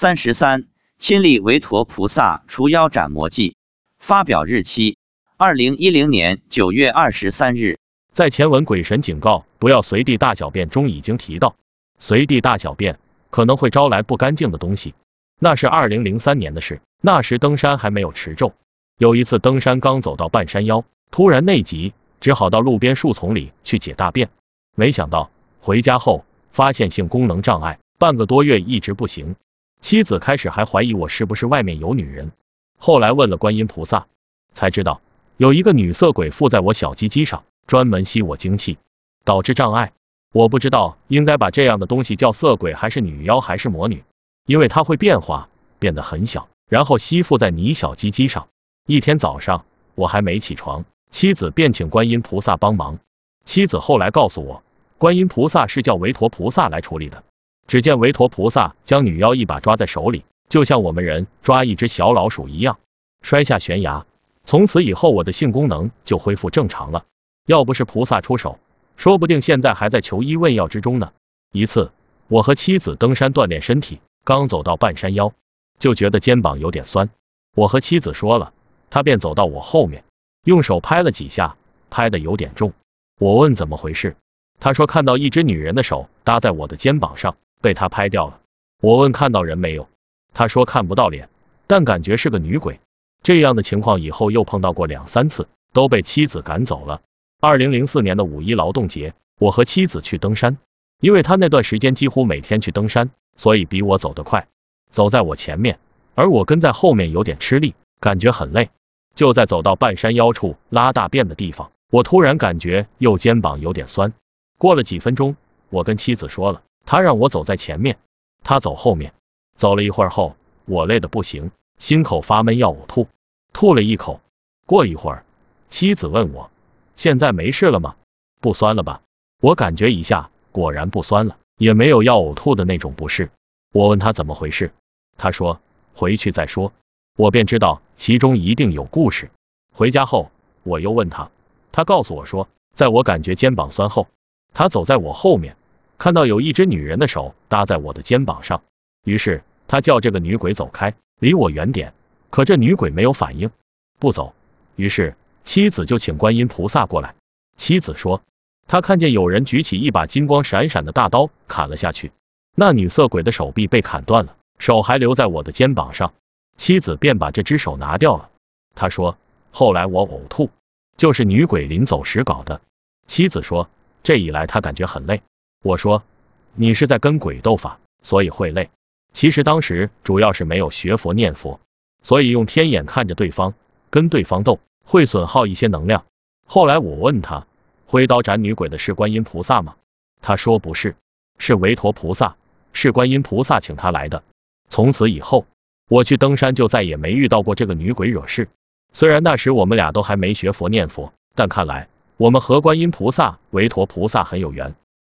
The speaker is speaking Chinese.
三十三，亲历韦陀菩萨除妖斩魔记。发表日期：二零一零年九月二十三日。在前文鬼神警告不要随地大小便中已经提到，随地大小便可能会招来不干净的东西。那是二零零三年的事，那时登山还没有持咒。有一次登山刚走到半山腰，突然内急，只好到路边树丛里去解大便。没想到回家后发现性功能障碍，半个多月一直不行。妻子开始还怀疑我是不是外面有女人，后来问了观音菩萨，才知道有一个女色鬼附在我小鸡鸡上，专门吸我精气，导致障碍。我不知道应该把这样的东西叫色鬼还是女妖还是魔女，因为它会变化，变得很小，然后吸附在你小鸡鸡上。一天早上，我还没起床，妻子便请观音菩萨帮忙。妻子后来告诉我，观音菩萨是叫韦陀菩萨来处理的。只见韦陀菩萨将女妖一把抓在手里，就像我们人抓一只小老鼠一样，摔下悬崖。从此以后，我的性功能就恢复正常了。要不是菩萨出手，说不定现在还在求医问药之中呢。一次，我和妻子登山锻炼身体，刚走到半山腰，就觉得肩膀有点酸。我和妻子说了。他便走到我后面，用手拍了几下，拍的有点重。我问怎么回事，他说看到一只女人的手搭在我的肩膀上，被他拍掉了。我问看到人没有，他说看不到脸，但感觉是个女鬼。这样的情况以后又碰到过两三次，都被妻子赶走了。二零零四年的五一劳动节，我和妻子去登山，因为他那段时间几乎每天去登山，所以比我走得快，走在我前面，而我跟在后面有点吃力，感觉很累。就在走到半山腰处拉大便的地方，我突然感觉右肩膀有点酸。过了几分钟，我跟妻子说了，他让我走在前面，他走后面。走了一会儿后，我累得不行，心口发闷要呕吐，吐了一口。过一会儿，妻子问我，现在没事了吗？不酸了吧？我感觉一下，果然不酸了，也没有要呕吐的那种不适。我问他怎么回事，他说回去再说。我便知道其中一定有故事。回家后，我又问他，他告诉我说，在我感觉肩膀酸后，他走在我后面，看到有一只女人的手搭在我的肩膀上，于是他叫这个女鬼走开，离我远点。可这女鬼没有反应，不走。于是妻子就请观音菩萨过来。妻子说，他看见有人举起一把金光闪闪的大刀砍了下去，那女色鬼的手臂被砍断了，手还留在我的肩膀上。妻子便把这只手拿掉了。他说：“后来我呕吐，就是女鬼临走时搞的。”妻子说：“这一来他感觉很累。”我说：“你是在跟鬼斗法，所以会累。其实当时主要是没有学佛念佛，所以用天眼看着对方，跟对方斗，会损耗一些能量。”后来我问他：“挥刀斩女鬼的是观音菩萨吗？”他说：“不是，是韦陀菩萨，是观音菩萨请他来的。”从此以后。我去登山就再也没遇到过这个女鬼惹事。虽然那时我们俩都还没学佛念佛，但看来我们和观音菩萨、韦陀菩萨很有缘。